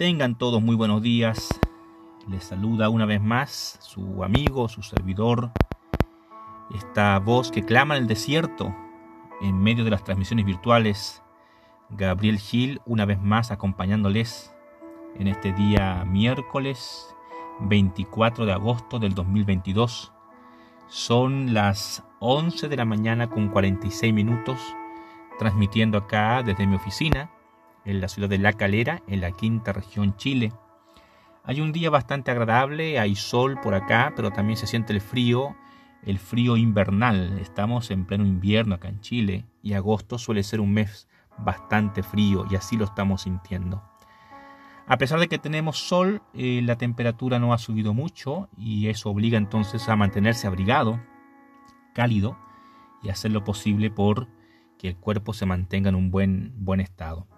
Tengan todos muy buenos días. Les saluda una vez más su amigo, su servidor, esta voz que clama en el desierto en medio de las transmisiones virtuales. Gabriel Gil, una vez más acompañándoles en este día miércoles 24 de agosto del 2022. Son las 11 de la mañana con 46 minutos, transmitiendo acá desde mi oficina en la ciudad de La Calera, en la quinta región Chile. Hay un día bastante agradable, hay sol por acá, pero también se siente el frío, el frío invernal. Estamos en pleno invierno acá en Chile y agosto suele ser un mes bastante frío y así lo estamos sintiendo. A pesar de que tenemos sol, eh, la temperatura no ha subido mucho y eso obliga entonces a mantenerse abrigado, cálido y hacer lo posible por que el cuerpo se mantenga en un buen, buen estado.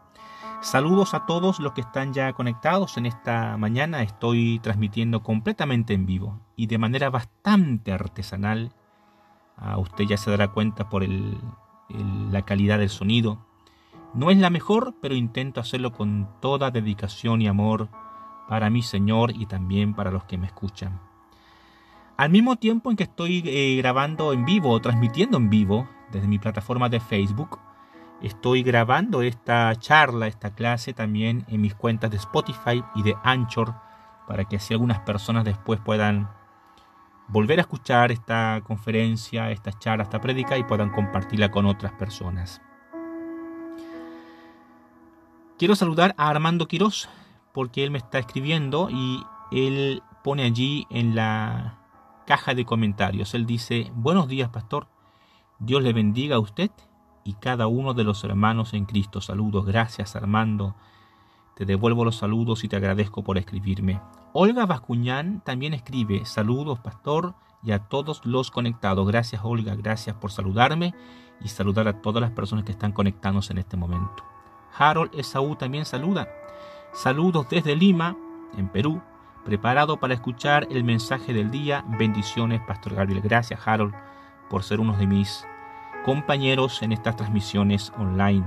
Saludos a todos los que están ya conectados en esta mañana. Estoy transmitiendo completamente en vivo y de manera bastante artesanal. A usted ya se dará cuenta por la calidad del sonido. No es la mejor, pero intento hacerlo con toda dedicación y amor para mi Señor y también para los que me escuchan. Al mismo tiempo en que estoy eh, grabando en vivo o transmitiendo en vivo desde mi plataforma de Facebook, Estoy grabando esta charla, esta clase también en mis cuentas de Spotify y de Anchor para que así algunas personas después puedan volver a escuchar esta conferencia, esta charla, esta prédica y puedan compartirla con otras personas. Quiero saludar a Armando Quiroz porque él me está escribiendo y él pone allí en la caja de comentarios. Él dice, buenos días pastor, Dios le bendiga a usted y cada uno de los hermanos en Cristo. Saludos, gracias Armando. Te devuelvo los saludos y te agradezco por escribirme. Olga Bascuñán también escribe, saludos pastor y a todos los conectados. Gracias Olga, gracias por saludarme y saludar a todas las personas que están conectándose en este momento. Harold Esaú también saluda. Saludos desde Lima, en Perú, preparado para escuchar el mensaje del día. Bendiciones, Pastor Gabriel. Gracias, Harold, por ser uno de mis compañeros en estas transmisiones online.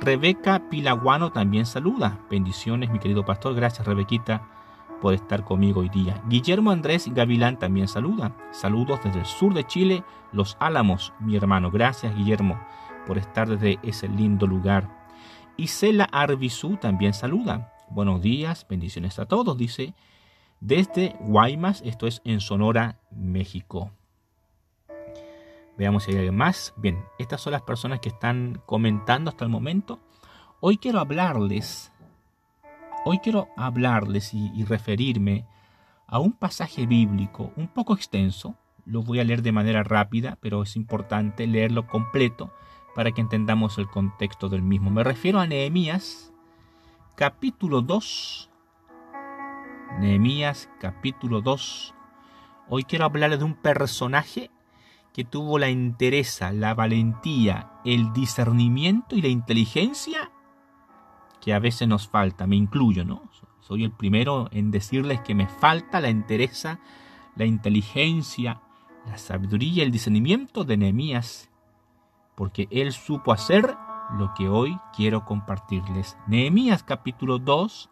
Rebeca Pilaguano también saluda. Bendiciones, mi querido pastor. Gracias, Rebequita, por estar conmigo hoy día. Guillermo Andrés Gavilán también saluda. Saludos desde el sur de Chile, Los Álamos, mi hermano. Gracias, Guillermo, por estar desde ese lindo lugar. Isela Arbizú también saluda. Buenos días, bendiciones a todos, dice. Desde Guaymas, esto es en Sonora, México. Veamos si hay alguien más. Bien, estas son las personas que están comentando hasta el momento. Hoy quiero hablarles, hoy quiero hablarles y, referirme a un pasaje bíblico un poco extenso. Lo voy a leer de manera rápida, pero es importante leerlo completo para que entendamos el contexto del mismo. Me refiero a Nehemías, capítulo 2. Nehemías, capítulo 2. Hoy quiero hablarles de un personaje que tuvo la entereza, la valentía, el discernimiento y la inteligencia que a veces nos falta, me incluyo, ¿no? Soy el primero en decirles que me falta la entereza, la inteligencia, la sabiduría el discernimiento de Nehemías, porque él supo hacer lo que hoy quiero compartirles. Nehemías capítulo 2,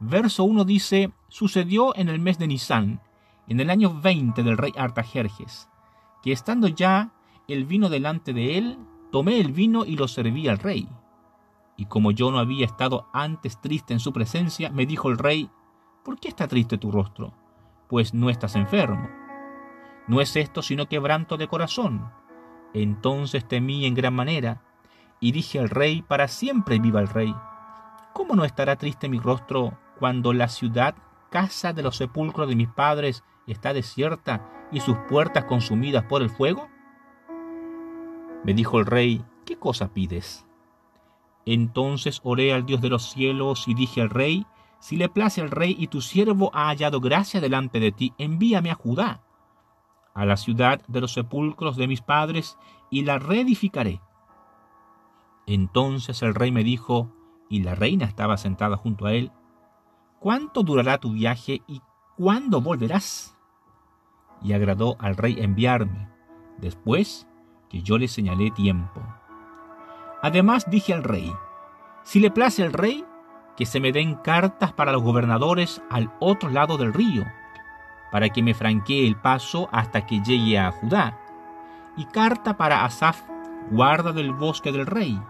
verso 1 dice, sucedió en el mes de Nisan, en el año 20 del rey Artajerjes, que estando ya el vino delante de él, tomé el vino y lo serví al rey. Y como yo no había estado antes triste en su presencia, me dijo el rey, ¿por qué está triste tu rostro? Pues no estás enfermo. No es esto sino quebranto de corazón. Entonces temí en gran manera, y dije al rey, para siempre viva el rey. ¿Cómo no estará triste mi rostro cuando la ciudad, casa de los sepulcros de mis padres, está desierta y sus puertas consumidas por el fuego? Me dijo el rey, ¿qué cosa pides? Entonces oré al Dios de los cielos y dije al rey, si le place al rey y tu siervo ha hallado gracia delante de ti, envíame a Judá, a la ciudad de los sepulcros de mis padres, y la reedificaré. Entonces el rey me dijo, y la reina estaba sentada junto a él, ¿cuánto durará tu viaje y cuándo volverás? Y agradó al rey enviarme, después que yo le señalé tiempo. Además dije al rey, si le place al rey, que se me den cartas para los gobernadores al otro lado del río, para que me franquee el paso hasta que llegue a Judá, y carta para Asaf, guarda del bosque del rey,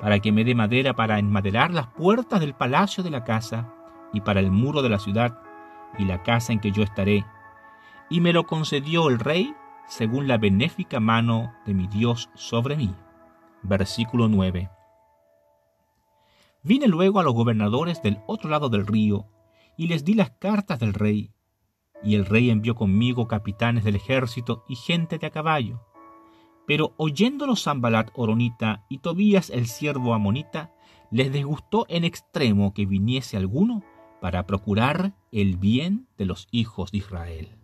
para que me dé madera para enmaderar las puertas del palacio de la casa, y para el muro de la ciudad, y la casa en que yo estaré. Y me lo concedió el rey según la benéfica mano de mi Dios sobre mí. Versículo 9. Vine luego a los gobernadores del otro lado del río, y les di las cartas del rey. Y el rey envió conmigo capitanes del ejército y gente de a caballo. Pero oyéndolo Zambalat Oronita y Tobías el siervo Amonita, les disgustó en extremo que viniese alguno para procurar el bien de los hijos de Israel.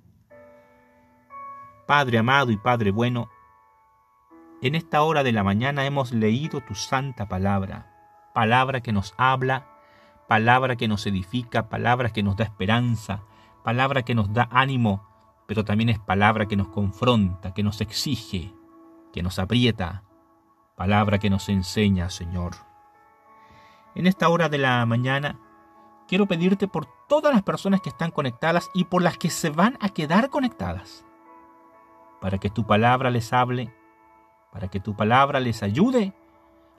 Padre amado y Padre bueno, en esta hora de la mañana hemos leído tu santa palabra, palabra que nos habla, palabra que nos edifica, palabra que nos da esperanza, palabra que nos da ánimo, pero también es palabra que nos confronta, que nos exige, que nos aprieta, palabra que nos enseña, Señor. En esta hora de la mañana quiero pedirte por todas las personas que están conectadas y por las que se van a quedar conectadas, para que tu palabra les hable, para que tu palabra les ayude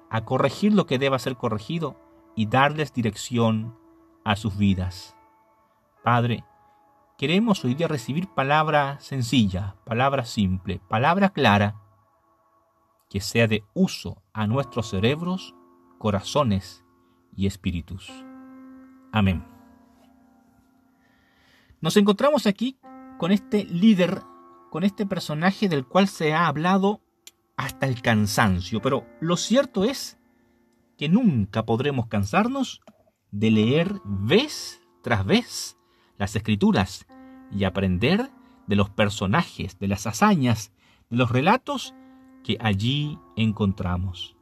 a corregir lo que deba ser corregido y darles dirección a sus vidas. Padre, queremos hoy día recibir palabra sencilla, palabra simple, palabra clara, que sea de uso a nuestros cerebros, corazones y espíritus. Amén. Nos encontramos aquí con este líder, con este personaje del cual se ha hablado hasta el cansancio, pero lo cierto es que nunca podremos cansarnos de leer vez tras vez las escrituras y aprender de los personajes, de las hazañas, de los relatos que allí encontramos.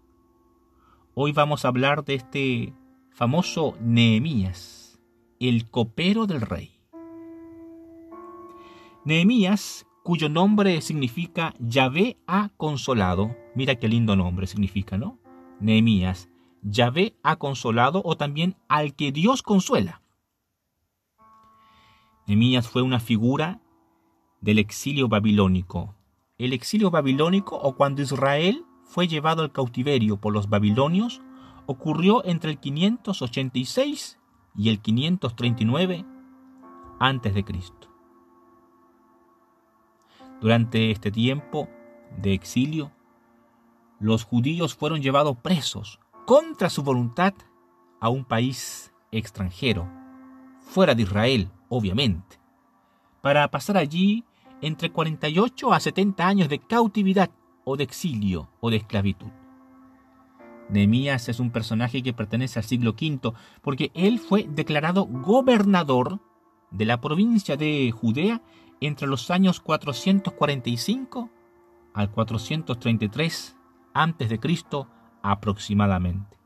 Hoy vamos a hablar de este famoso Nehemías, el copero del rey. Nehemías, cuyo nombre significa Yahvé ha consolado, mira qué lindo nombre significa, ¿no? Nehemías, Yahvé ha consolado o también al que Dios consuela. Nehemías fue una figura del exilio babilónico. El exilio babilónico o cuando Israel fue llevado al cautiverio por los babilonios ocurrió entre el 586 y el 539 a.C. Durante este tiempo de exilio, los judíos fueron llevados presos contra su voluntad a un país extranjero, fuera de Israel, obviamente, para pasar allí entre 48 a 70 años de cautividad o de exilio o de esclavitud. Nehemías es un personaje que pertenece al siglo V porque él fue declarado gobernador de la provincia de Judea entre los años 445 al 433 a.C. aproximadamente.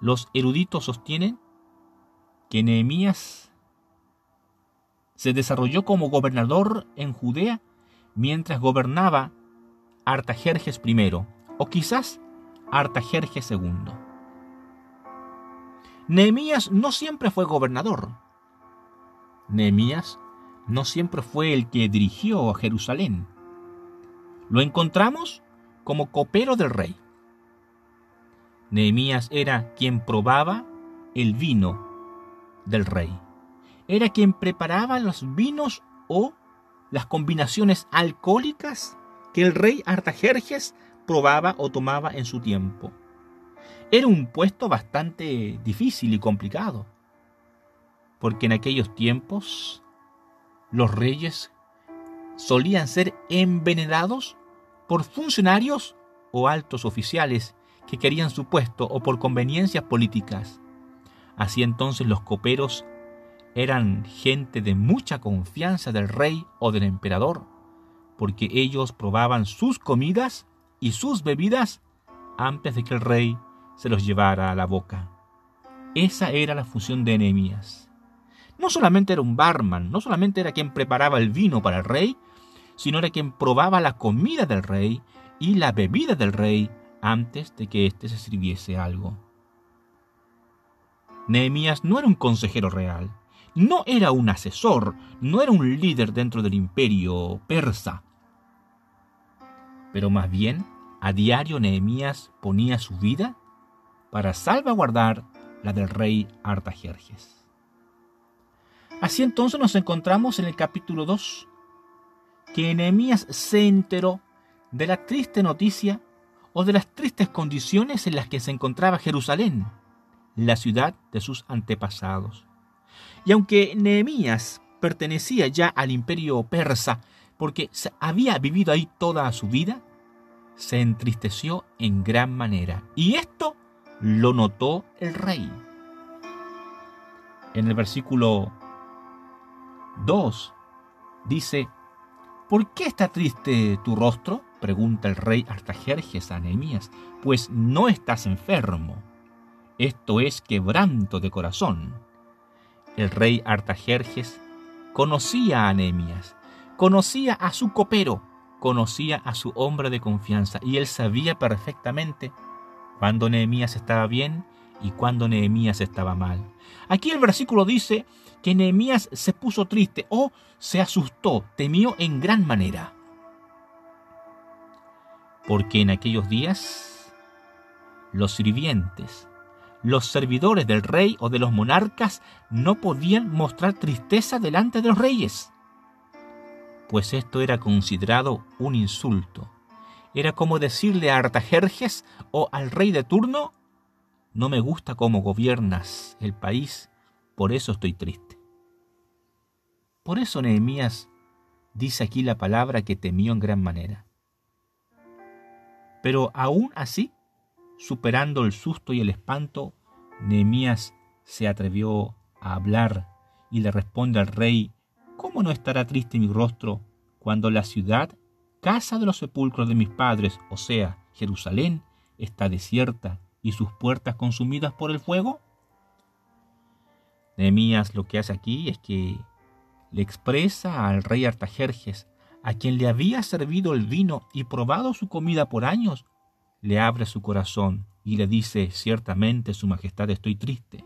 Los eruditos sostienen que Nehemías se desarrolló como gobernador en Judea mientras gobernaba Artajerjes I, o quizás Artajerjes II. Nehemías no siempre fue gobernador. Nehemías no siempre fue el que dirigió a Jerusalén. Lo encontramos como copero del rey. Nehemías era quien probaba el vino del rey. Era quien preparaba los vinos o las combinaciones alcohólicas que el rey Artajerjes probaba o tomaba en su tiempo. Era un puesto bastante difícil y complicado, porque en aquellos tiempos los reyes solían ser envenenados por funcionarios o altos oficiales que querían su puesto o por conveniencias políticas. Así entonces los coperos eran gente de mucha confianza del rey o del emperador, porque ellos probaban sus comidas y sus bebidas antes de que el rey se los llevara a la boca. Esa era la función de Nehemías. No solamente era un barman, no solamente era quien preparaba el vino para el rey, sino era quien probaba la comida del rey y la bebida del rey antes de que éste se sirviese algo. Nehemías no era un consejero real, no era un asesor, no era un líder dentro del imperio persa. Pero más bien, a diario Nehemías ponía su vida para salvaguardar la del rey Artajerjes. Así entonces nos encontramos en el capítulo 2, que Nehemías se enteró de la triste noticia o de las tristes condiciones en las que se encontraba Jerusalén, la ciudad de sus antepasados. Y aunque Nehemías pertenecía ya al imperio persa, porque había vivido ahí toda su vida, se entristeció en gran manera. Y esto lo notó el rey. En el versículo 2 dice, ¿Por qué está triste tu rostro? pregunta el rey Artajerjes a Nehemías, pues no estás enfermo. Esto es quebranto de corazón. El rey Artajerjes conocía a Nehemías, conocía a su copero, conocía a su hombre de confianza y él sabía perfectamente cuando Nehemías estaba bien y cuando Nehemías estaba mal. Aquí el versículo dice que Nehemías se puso triste o se asustó, temió en gran manera. Porque en aquellos días los sirvientes, los servidores del rey o de los monarcas no podían mostrar tristeza delante de los reyes, pues esto era considerado un insulto. Era como decirle a Artajerjes o al rey de turno, no me gusta cómo gobiernas el país, por eso estoy triste. Por eso Nehemías dice aquí la palabra que temió en gran manera. Pero aún así, superando el susto y el espanto, Nehemías se atrevió a hablar y le responde al rey, ¿cómo no estará triste mi rostro cuando la ciudad, casa de los sepulcros de mis padres, o sea, Jerusalén, está desierta y sus puertas consumidas por el fuego? Nehemías lo que hace aquí es que le expresa al rey Artajerjes, a quien le había servido el vino y probado su comida por años, le abre su corazón y le dice, ciertamente, Su Majestad, estoy triste.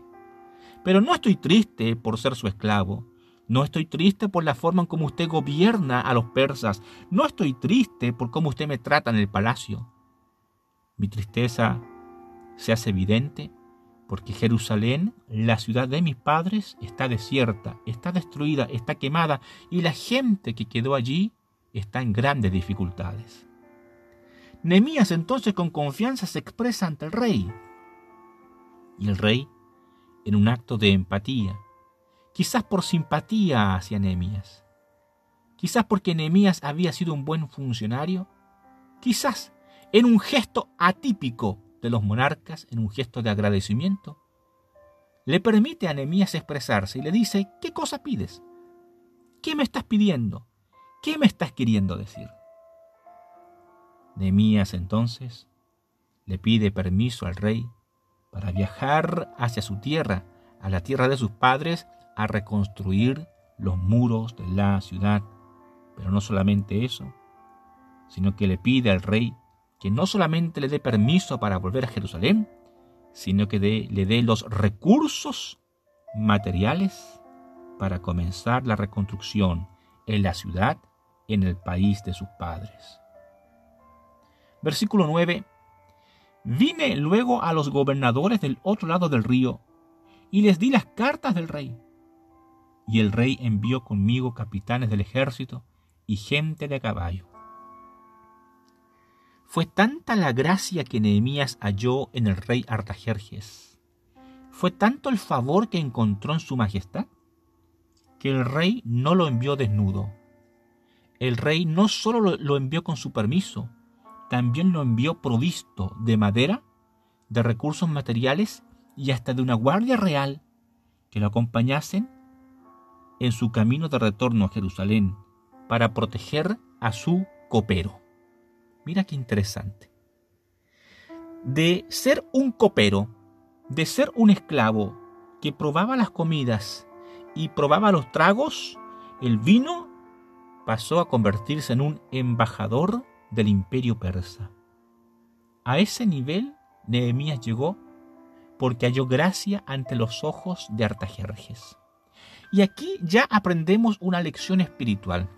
Pero no estoy triste por ser su esclavo, no estoy triste por la forma en cómo usted gobierna a los persas, no estoy triste por cómo usted me trata en el palacio. Mi tristeza se hace evidente porque Jerusalén, la ciudad de mis padres, está desierta, está destruida, está quemada y la gente que quedó allí está en grandes dificultades. Nemías entonces con confianza se expresa ante el rey. Y el rey, en un acto de empatía, quizás por simpatía hacia Nemías, quizás porque Nemías había sido un buen funcionario, quizás en un gesto atípico de los monarcas en un gesto de agradecimiento, le permite a Nehemías expresarse y le dice, ¿qué cosa pides? ¿Qué me estás pidiendo? ¿Qué me estás queriendo decir? Nehemías entonces le pide permiso al rey para viajar hacia su tierra, a la tierra de sus padres, a reconstruir los muros de la ciudad. Pero no solamente eso, sino que le pide al rey que no solamente le dé permiso para volver a Jerusalén, sino que le dé los recursos materiales para comenzar la reconstrucción en la ciudad, en el país de sus padres. Versículo 9. Vine luego a los gobernadores del otro lado del río y les di las cartas del rey. Y el rey envió conmigo capitanes del ejército y gente de caballo fue tanta la gracia que Nehemías halló en el rey Artajerjes, fue tanto el favor que encontró en su majestad, que el rey no lo envió desnudo. El rey no solo lo envió con su permiso, también lo envió provisto de madera, de recursos materiales y hasta de una guardia real que lo acompañasen en su camino de retorno a Jerusalén para proteger a su copero. Mira qué interesante. De ser un copero, de ser un esclavo que probaba las comidas y probaba los tragos, el vino, pasó a convertirse en un embajador del imperio persa. A ese nivel Nehemías llegó porque halló gracia ante los ojos de Artajerjes. Y aquí ya aprendemos una lección espiritual.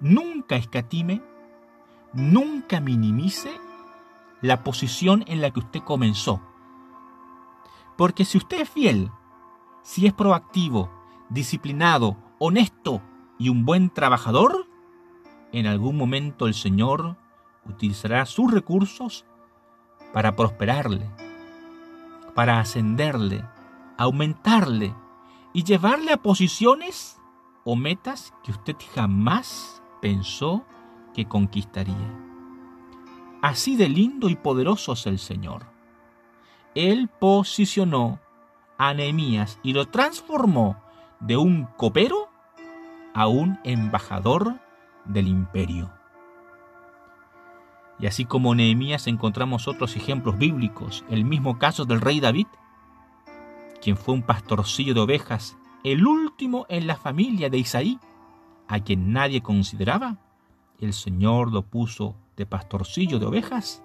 Nunca escatime, nunca minimice la posición en la que usted comenzó. Porque si usted es fiel, si es proactivo, disciplinado, honesto y un buen trabajador, en algún momento el Señor utilizará sus recursos para prosperarle, para ascenderle, aumentarle y llevarle a posiciones o metas que usted jamás pensó que conquistaría. Así de lindo y poderoso es el Señor. Él posicionó a Nehemías y lo transformó de un copero a un embajador del imperio. Y así como Nehemías encontramos otros ejemplos bíblicos, el mismo caso del rey David, quien fue un pastorcillo de ovejas, el último en la familia de Isaí, a quien nadie consideraba, el Señor lo puso de pastorcillo de ovejas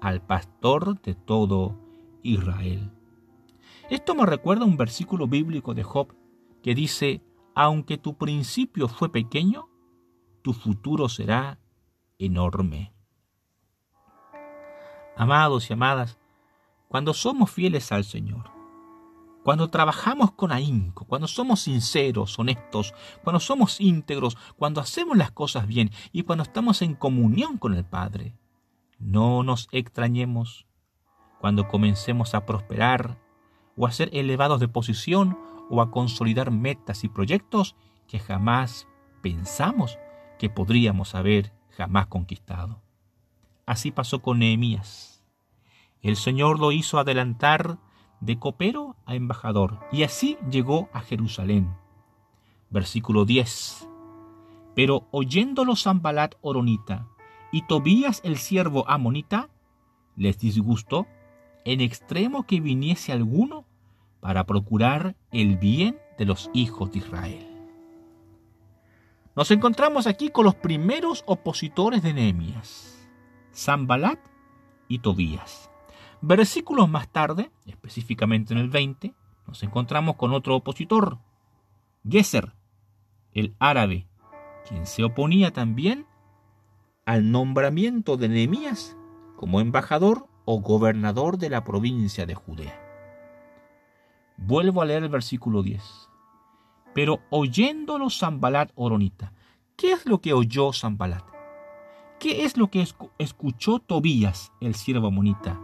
al pastor de todo Israel. Esto me recuerda un versículo bíblico de Job que dice, aunque tu principio fue pequeño, tu futuro será enorme. Amados y amadas, cuando somos fieles al Señor, cuando trabajamos con ahínco, cuando somos sinceros, honestos, cuando somos íntegros, cuando hacemos las cosas bien y cuando estamos en comunión con el Padre, no nos extrañemos cuando comencemos a prosperar o a ser elevados de posición o a consolidar metas y proyectos que jamás pensamos que podríamos haber jamás conquistado. Así pasó con Nehemías. El Señor lo hizo adelantar de copero a embajador, y así llegó a Jerusalén. Versículo 10. Pero oyéndolo Zambalat Oronita y Tobías el siervo Amonita, les disgustó en extremo que viniese alguno para procurar el bien de los hijos de Israel. Nos encontramos aquí con los primeros opositores de Nehemías, Zambalat y Tobías. Versículos más tarde, específicamente en el 20, nos encontramos con otro opositor, Geser, el árabe, quien se oponía también al nombramiento de Nehemías como embajador o gobernador de la provincia de Judea. Vuelvo a leer el versículo 10. Pero oyéndolo Zambalat Oronita, ¿qué es lo que oyó Zambalat? ¿Qué es lo que escuchó Tobías, el siervo monita?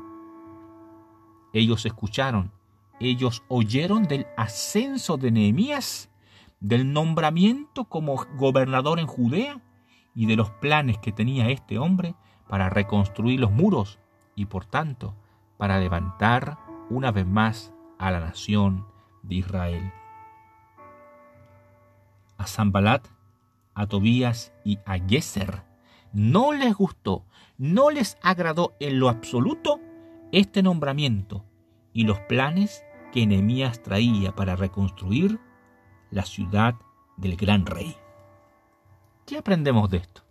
Ellos escucharon, ellos oyeron del ascenso de Nehemías, del nombramiento como gobernador en Judea y de los planes que tenía este hombre para reconstruir los muros y por tanto para levantar una vez más a la nación de Israel. A Zambalat, a Tobías y a Geser no les gustó, no les agradó en lo absoluto este nombramiento y los planes que Nehemías traía para reconstruir la ciudad del gran rey. ¿Qué aprendemos de esto?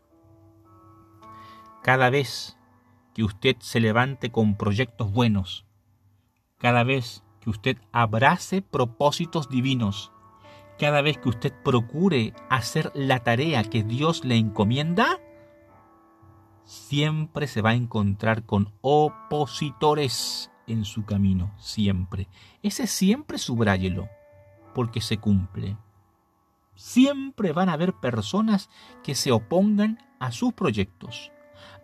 Cada vez que usted se levante con proyectos buenos, cada vez que usted abrace propósitos divinos, cada vez que usted procure hacer la tarea que Dios le encomienda, siempre se va a encontrar con opositores en su camino, siempre. Ese siempre subráyelo, porque se cumple. Siempre van a haber personas que se opongan a sus proyectos,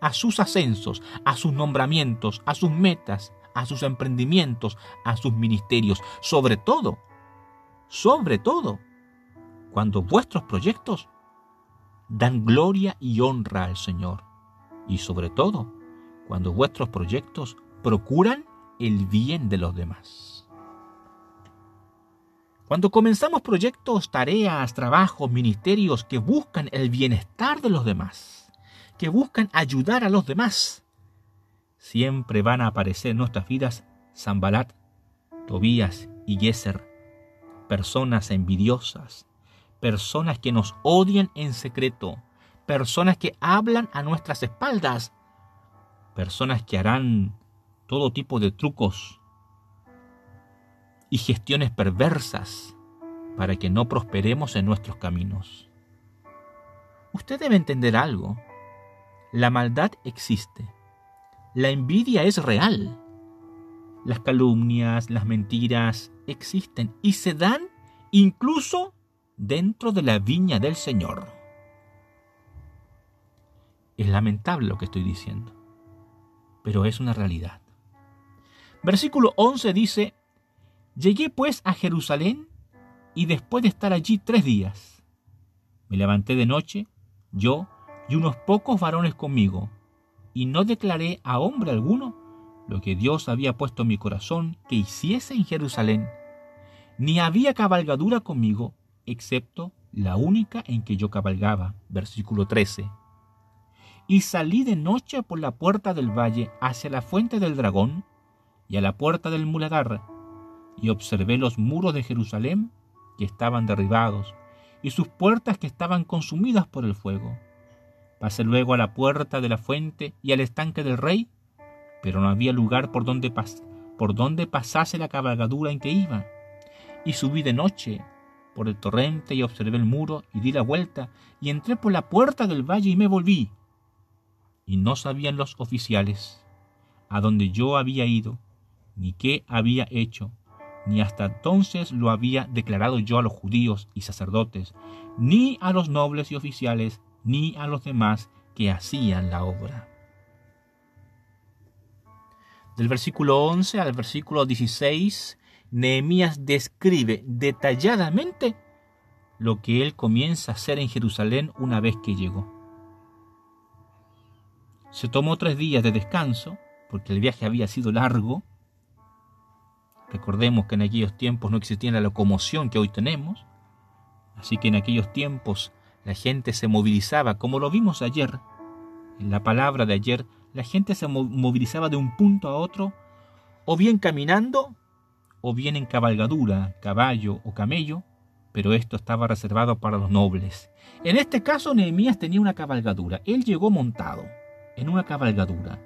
a sus ascensos, a sus nombramientos, a sus metas, a sus emprendimientos, a sus ministerios, sobre todo, sobre todo, cuando vuestros proyectos dan gloria y honra al Señor. Y sobre todo, cuando vuestros proyectos procuran el bien de los demás. Cuando comenzamos proyectos, tareas, trabajos, ministerios que buscan el bienestar de los demás, que buscan ayudar a los demás, siempre van a aparecer en nuestras vidas Zambalat, Tobías y Yeser, personas envidiosas, personas que nos odian en secreto, personas que hablan a nuestras espaldas, personas que harán todo tipo de trucos y gestiones perversas para que no prosperemos en nuestros caminos. Usted debe entender algo. La maldad existe. La envidia es real. Las calumnias, las mentiras existen y se dan incluso dentro de la viña del Señor. Es lamentable lo que estoy diciendo, pero es una realidad. Versículo 11 dice, Llegué pues a Jerusalén y después de estar allí tres días, me levanté de noche, yo y unos pocos varones conmigo, y no declaré a hombre alguno lo que Dios había puesto en mi corazón que hiciese en Jerusalén, ni había cabalgadura conmigo, excepto la única en que yo cabalgaba. Versículo 13. Y salí de noche por la puerta del valle hacia la fuente del dragón y a la puerta del muladar, y observé los muros de Jerusalén que estaban derribados, y sus puertas que estaban consumidas por el fuego. Pasé luego a la puerta de la fuente y al estanque del rey, pero no había lugar por donde, por donde pasase la cabalgadura en que iba. Y subí de noche por el torrente y observé el muro y di la vuelta y entré por la puerta del valle y me volví. Y no sabían los oficiales a dónde yo había ido, ni qué había hecho, ni hasta entonces lo había declarado yo a los judíos y sacerdotes, ni a los nobles y oficiales, ni a los demás que hacían la obra. Del versículo 11 al versículo 16, Nehemías describe detalladamente lo que él comienza a hacer en Jerusalén una vez que llegó. Se tomó tres días de descanso, porque el viaje había sido largo. Recordemos que en aquellos tiempos no existía la locomoción que hoy tenemos, así que en aquellos tiempos la gente se movilizaba, como lo vimos ayer, en la palabra de ayer, la gente se movilizaba de un punto a otro, o bien caminando, o bien en cabalgadura, caballo o camello, pero esto estaba reservado para los nobles. En este caso, Nehemías tenía una cabalgadura. Él llegó montado en una cabalgadura.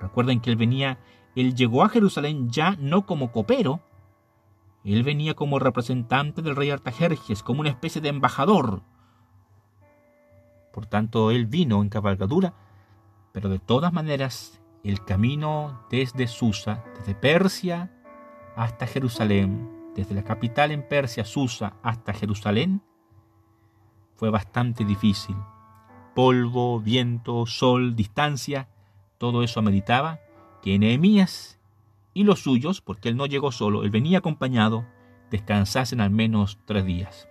Recuerden que él venía, él llegó a Jerusalén ya no como copero, él venía como representante del rey Artajerjes, como una especie de embajador. Por tanto, él vino en cabalgadura, pero de todas maneras, el camino desde Susa, desde Persia hasta Jerusalén, desde la capital en Persia, Susa, hasta Jerusalén, fue bastante difícil. Polvo, viento, sol, distancia, todo eso ameritaba que Nehemías y los suyos, porque él no llegó solo, él venía acompañado, descansasen al menos tres días.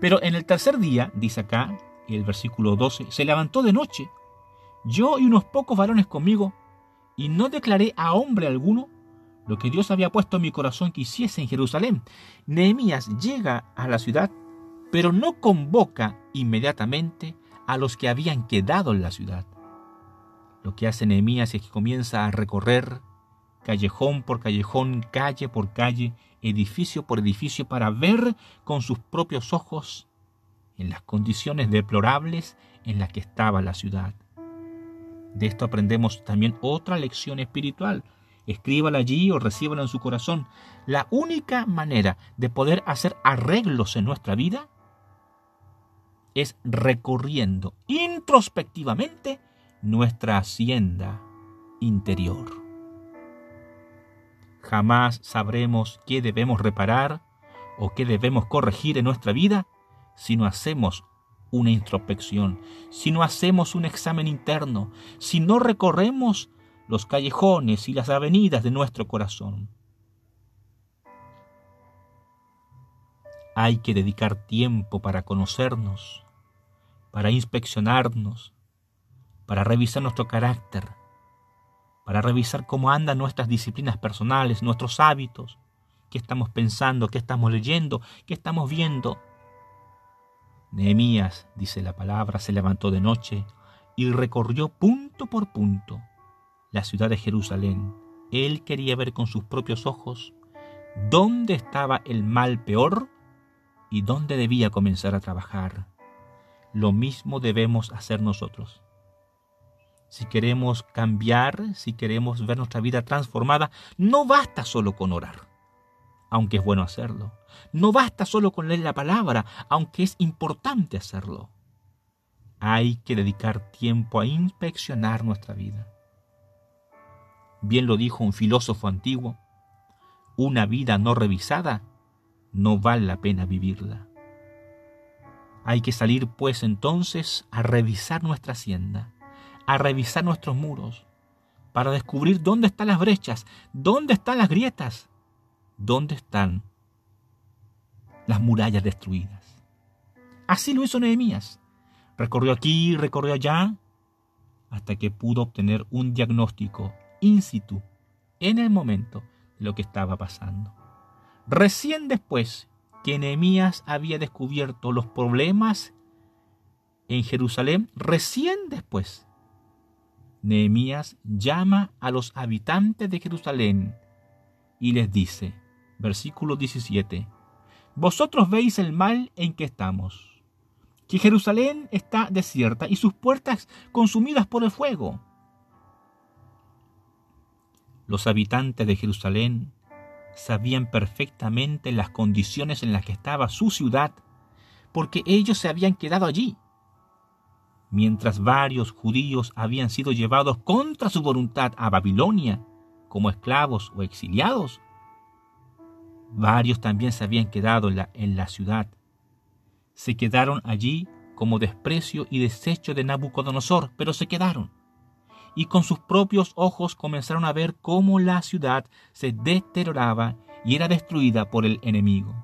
Pero en el tercer día, dice acá, el versículo 12, se levantó de noche, yo y unos pocos varones conmigo, y no declaré a hombre alguno lo que Dios había puesto en mi corazón que hiciese en Jerusalén. Nehemías llega a la ciudad, pero no convoca inmediatamente a los que habían quedado en la ciudad. Lo que hace Nehemías es que comienza a recorrer callejón por callejón, calle por calle, edificio por edificio, para ver con sus propios ojos en las condiciones deplorables en las que estaba la ciudad. De esto aprendemos también otra lección espiritual. Escríbala allí o recíbala en su corazón. La única manera de poder hacer arreglos en nuestra vida es recorriendo introspectivamente nuestra hacienda interior. Jamás sabremos qué debemos reparar o qué debemos corregir en nuestra vida si no hacemos una introspección, si no hacemos un examen interno, si no recorremos los callejones y las avenidas de nuestro corazón. Hay que dedicar tiempo para conocernos, para inspeccionarnos, para revisar nuestro carácter, para revisar cómo andan nuestras disciplinas personales, nuestros hábitos, qué estamos pensando, qué estamos leyendo, qué estamos viendo, Nehemías, dice la palabra, se levantó de noche y recorrió punto por punto la ciudad de Jerusalén. Él quería ver con sus propios ojos dónde estaba el mal peor y dónde debía comenzar a trabajar. Lo mismo debemos hacer nosotros. si queremos cambiar, si queremos ver nuestra vida transformada, no basta solo con orar, aunque es bueno hacerlo. No basta solo con leer la palabra, aunque es importante hacerlo. Hay que dedicar tiempo a inspeccionar nuestra vida. Bien lo dijo un filósofo antiguo, una vida no revisada no vale la pena vivirla. Hay que salir pues entonces a revisar nuestra hacienda, a revisar nuestros muros, para descubrir dónde están las brechas, dónde están las grietas, dónde están las murallas destruidas. Así lo hizo Nehemías. Recorrió aquí, recorrió allá, hasta que pudo obtener un diagnóstico in situ, en el momento de lo que estaba pasando. Recién después que Nehemías había descubierto los problemas en Jerusalén, recién después, Nehemías llama a los habitantes de Jerusalén y les dice, versículo 17, Vosotros veis el mal en que estamos, que Jerusalén está desierta y sus puertas consumidas por el fuego. Los habitantes de Jerusalén sabían perfectamente las condiciones en las que estaba su ciudad, porque ellos se habían quedado allí. Mientras varios judíos habían sido llevados contra su voluntad a Babilonia como esclavos o exiliados, varios también se habían quedado en la, ciudad. Se quedaron allí como desprecio y desecho de Nabucodonosor, pero se quedaron y con sus propios ojos comenzaron a ver cómo la ciudad se deterioraba y era destruida por el enemigo.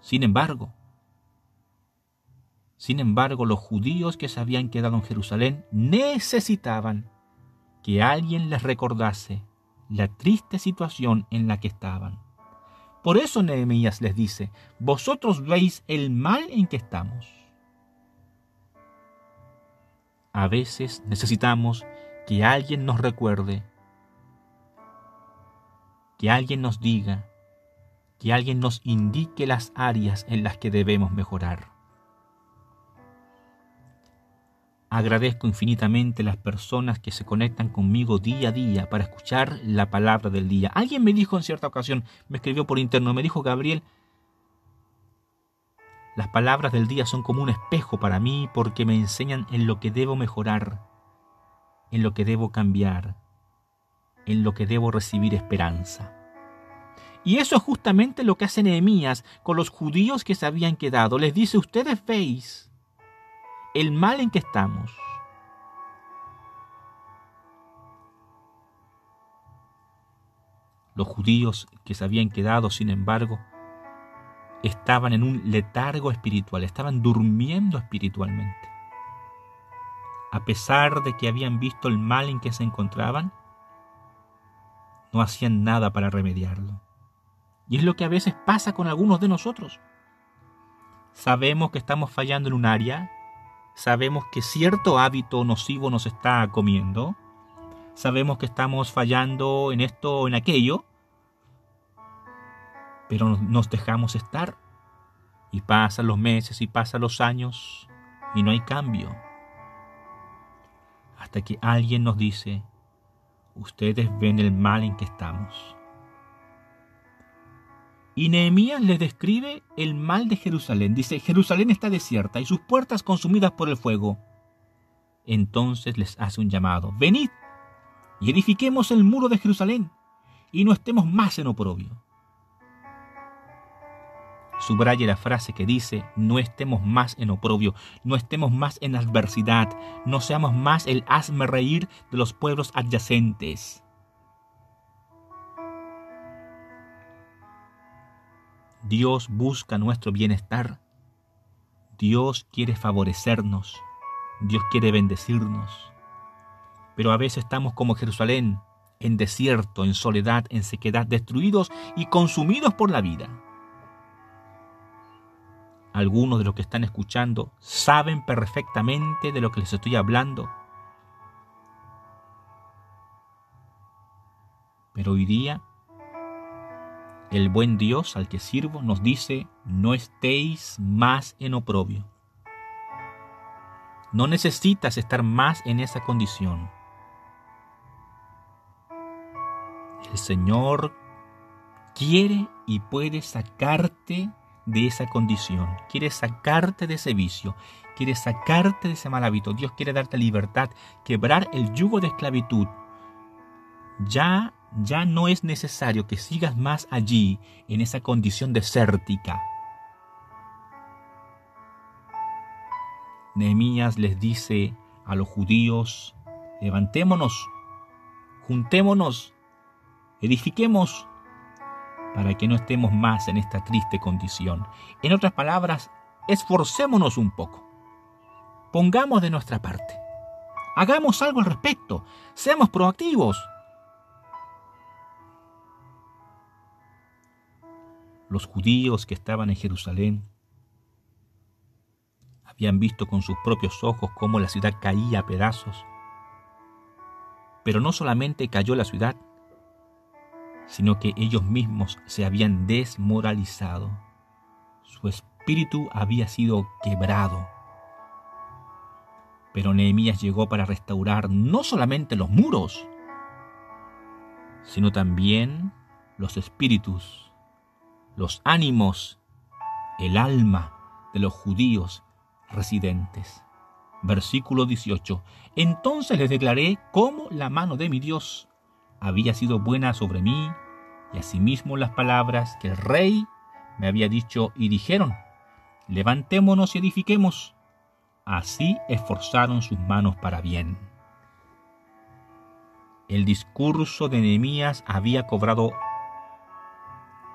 Sin embargo, sin embargo, los judíos que se habían quedado en Jerusalén necesitaban que alguien les recordase la triste situación en la que estaban. Por eso Nehemías les dice, vosotros veis el mal en que estamos a veces necesitamos que alguien nos recuerde, que alguien nos diga, que alguien nos indique las áreas en las que debemos mejorar. Agradezco infinitamente las personas que se conectan conmigo día a día para escuchar la palabra del día. Alguien me dijo en cierta ocasión, me escribió por interno, me dijo Gabriel, las palabras del día son como un espejo para mí porque me enseñan en lo que debo mejorar, en lo que debo cambiar, en lo que debo recibir esperanza. Y eso es justamente lo que hace Nehemías con los judíos que se habían quedado. Les dice, ustedes veis el mal en que estamos. Los judíos que se habían quedado, sin embargo, estaban en un letargo espiritual, estaban durmiendo espiritualmente. A pesar de que habían visto el mal en que se encontraban, no hacían nada para remediarlo. Y es lo que a veces pasa con algunos de nosotros. Sabemos que estamos fallando en un área, sabemos que cierto hábito nocivo nos está comiendo, sabemos que estamos fallando en esto o en aquello, pero nos dejamos estar. Y pasan los meses y pasan los años y no hay cambio. Hasta que alguien nos dice, ustedes ven el mal en que estamos. Y Nehemías les describe el mal de Jerusalén. Dice, Jerusalén está desierta y sus puertas consumidas por el fuego. Entonces les hace un llamado, venid y edifiquemos el muro de Jerusalén y no estemos más en oprobio. Subraye la frase que dice, no estemos más en oprobio, no estemos más en adversidad, no seamos más el hazme reír de los pueblos adyacentes. Dios busca nuestro bienestar. Dios quiere favorecernos. Dios quiere bendecirnos. Pero a veces estamos como Jerusalén, en desierto, en soledad, en sequedad, destruidos y consumidos por la vida algunos de los que están escuchando saben perfectamente de lo que les estoy hablando. Pero hoy día el buen Dios al que sirvo nos dice, no estéis más en oprobio. No necesitas estar más en esa condición. El Señor quiere y puede sacarte de esa condición, quiere sacarte de ese vicio, quiere sacarte de ese mal hábito. Dios quiere darte libertad, quebrar el yugo de esclavitud. Ya, ya no es necesario que sigas más allí, en esa condición desértica. Nehemías les dice a los judíos, levantémonos, juntémonos, edifiquemos para que no estemos más en esta triste condición. En otras palabras, esforcémonos un poco. Pongamos de nuestra parte. Hagamos algo al respecto. Seamos proactivos. Los judíos que estaban en Jerusalén habían visto con sus propios ojos cómo la ciudad caía a pedazos. Pero no solamente cayó la ciudad, sino que ellos mismos se habían desmoralizado. Su espíritu había sido quebrado. Pero Nehemías llegó para restaurar no solamente los muros, sino también los espíritus, los ánimos, el alma de los judíos residentes. Versículo 18. Entonces les declaré cómo la mano de mi Dios había sido buena sobre mí, y asimismo las palabras que el rey me había dicho y dijeron, levantémonos y edifiquemos. Así esforzaron sus manos para bien. El discurso de Nehemías había cobrado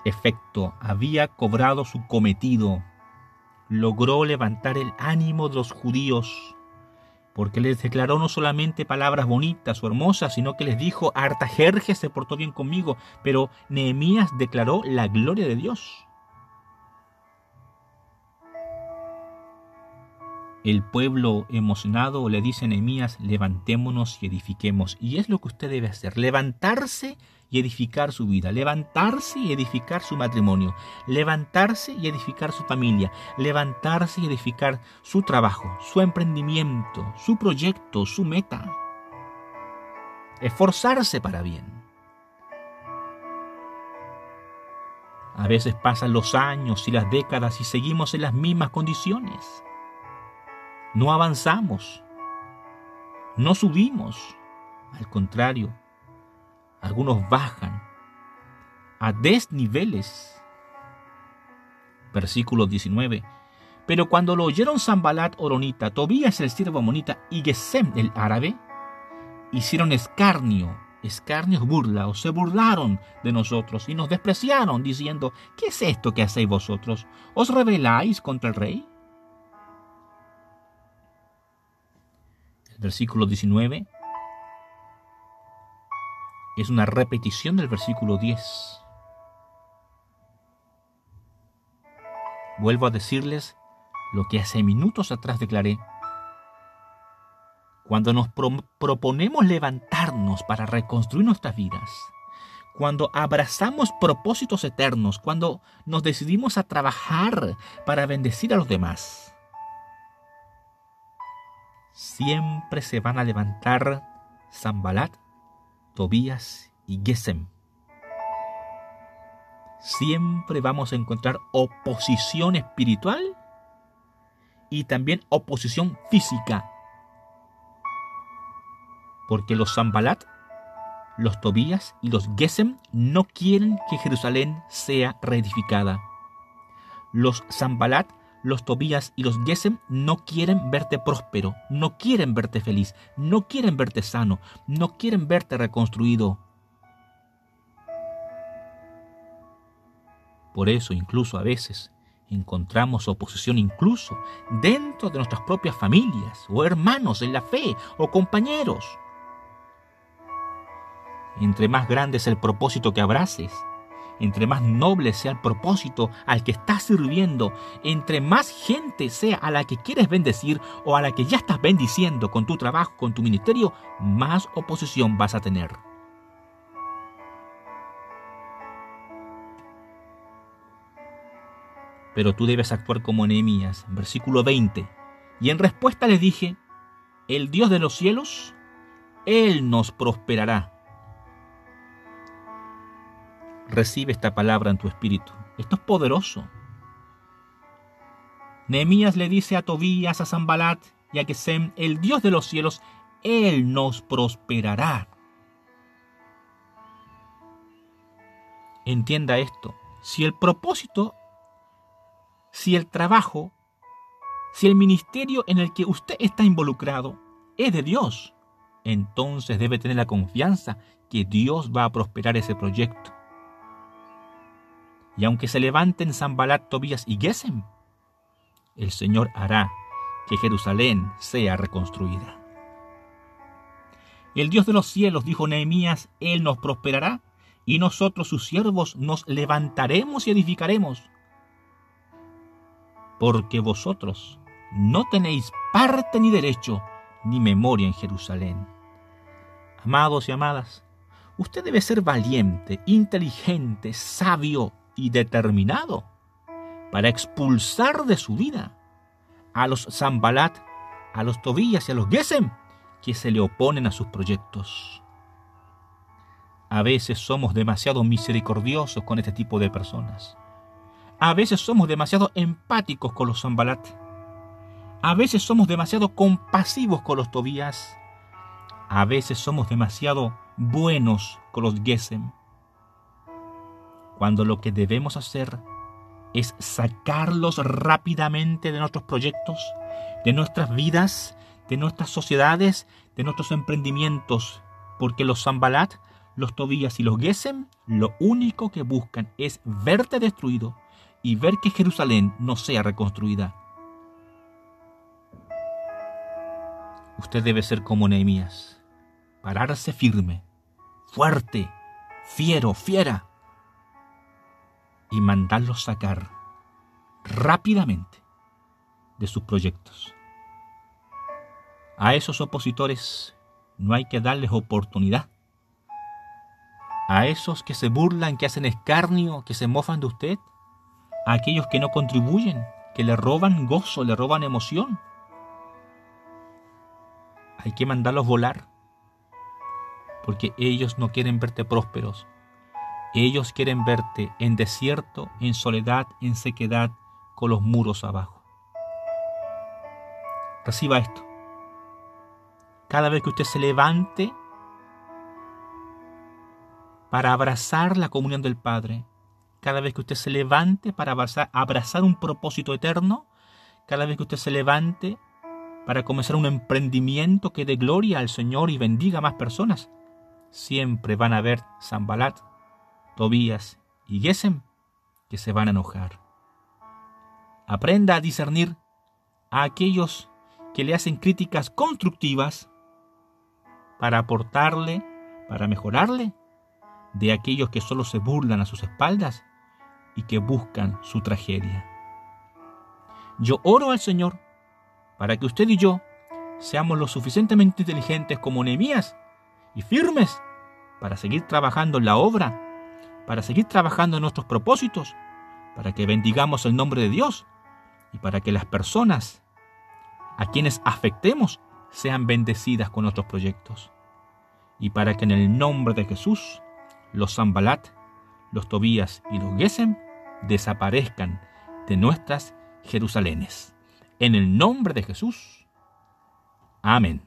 efecto, había cobrado su cometido. Logró levantar el ánimo de los judíos porque les declaró no solamente palabras bonitas o hermosas, sino que les dijo, Artajerjes se portó bien conmigo, pero Nehemías declaró la gloria de Dios. El pueblo emocionado le dice a Nehemías, levantémonos y edifiquemos. Y es lo que usted debe hacer, levantarse y edificar su vida, levantarse y edificar su matrimonio, levantarse y edificar su familia, levantarse y edificar su trabajo, su emprendimiento, su proyecto, su meta. Esforzarse para bien. A veces pasan los años y las décadas y seguimos en las mismas condiciones. No avanzamos, no subimos, al contrario, algunos bajan a desniveles. Versículo 19. Pero cuando lo oyeron Zambalat Oronita, Tobías el siervo Amonita y Gesem el árabe, hicieron escarnio, escarnio burla, o se burlaron de nosotros y nos despreciaron, diciendo, ¿qué es esto que hacéis vosotros? ¿Os rebeláis contra el rey? Versículo 19 es una repetición del versículo 10. Vuelvo a decirles lo que hace minutos atrás declaré. Cuando nos proponemos levantarnos para reconstruir nuestras vidas, cuando abrazamos propósitos eternos, cuando nos decidimos a trabajar para bendecir a los demás, siempre se van a levantar Zambalat Tobías y Gesem. Siempre vamos a encontrar oposición espiritual y también oposición física. Porque los Zambalat, los Tobías y los Gesem no quieren que Jerusalén sea reedificada. Los Zambalat los Tobías y los Gesem no quieren verte próspero, no quieren verte feliz, no quieren verte sano, no quieren verte reconstruido. Por eso incluso a veces encontramos oposición incluso dentro de nuestras propias familias o hermanos en la fe o compañeros. Entre más grande es el propósito que abraces, entre más noble sea el propósito al que estás sirviendo, entre más gente sea a la que quieres bendecir o a la que ya estás bendiciendo con tu trabajo, con tu ministerio, más oposición vas a tener. Pero tú debes actuar como Nehemías, versículo 20. Y en respuesta les dije, el Dios de los cielos, Él nos prosperará. Recibe esta palabra en tu espíritu. Esto es poderoso. Nehemías le dice a Tobías, a Zambalat y a Gesem, el Dios de los cielos, Él nos prosperará. Entienda esto. Si el propósito, si el trabajo, si el ministerio en el que usted está involucrado es de Dios, entonces debe tener la confianza que Dios va a prosperar ese proyecto. Y aunque se levanten Zambalat, Tobías y Gesem, el Señor hará que Jerusalén sea reconstruida. El Dios de los cielos, dijo Nehemías, Él nos prosperará y nosotros sus siervos nos levantaremos y edificaremos. Porque vosotros no tenéis parte ni derecho ni memoria en Jerusalén. Amados y amadas, usted debe ser valiente, inteligente, sabio y determinado para expulsar de su vida a los Zambalat, a los Tobías y a los Gesem que se le oponen a sus proyectos. A veces somos demasiado misericordiosos con este tipo de personas. A veces somos demasiado empáticos con los Zambalat. A veces somos demasiado compasivos con los Tobías. A veces somos demasiado buenos con los Gesem. Cuando lo que debemos hacer es sacarlos rápidamente de nuestros proyectos, de nuestras vidas, de nuestras sociedades, de nuestros emprendimientos, porque los Zambalat, los Tobías y los Gesem lo único que buscan es verte destruido y ver que Jerusalén no sea reconstruida. Usted debe ser como Nehemías, pararse firme, fuerte, fiero, fiera, y mandarlos sacar rápidamente de sus proyectos. A esos opositores no hay que darles oportunidad. A esos que se burlan, que hacen escarnio, que se mofan de usted. A aquellos que no contribuyen, que le roban gozo, le roban emoción. Hay que mandarlos volar. Porque ellos no quieren verte prósperos, ellos quieren verte en desierto, en soledad, en sequedad, con los muros abajo. Reciba esto. Cada vez que usted se levante para abrazar la comunión del Padre, cada vez que usted se levante para abrazar, un propósito eterno, cada vez que usted se levante para comenzar un emprendimiento que dé gloria al Señor y bendiga a más personas, siempre van a ver Zambalat Tobías y Gesem que se van a enojar. Aprenda a discernir a aquellos que le hacen críticas constructivas para aportarle, para mejorarle, de aquellos que solo se burlan a sus espaldas y que buscan su tragedia. Yo oro al Señor para que usted y yo seamos lo suficientemente inteligentes como Nehemías y firmes para seguir trabajando en la obra para seguir trabajando en nuestros propósitos, para que bendigamos el nombre de Dios y para que las personas a quienes afectemos sean bendecidas con nuestros proyectos. Y para que en el nombre de Jesús los Zambalat, los Tobías y los Gesem desaparezcan de nuestras Jerusalenes. En el nombre de Jesús. Amén.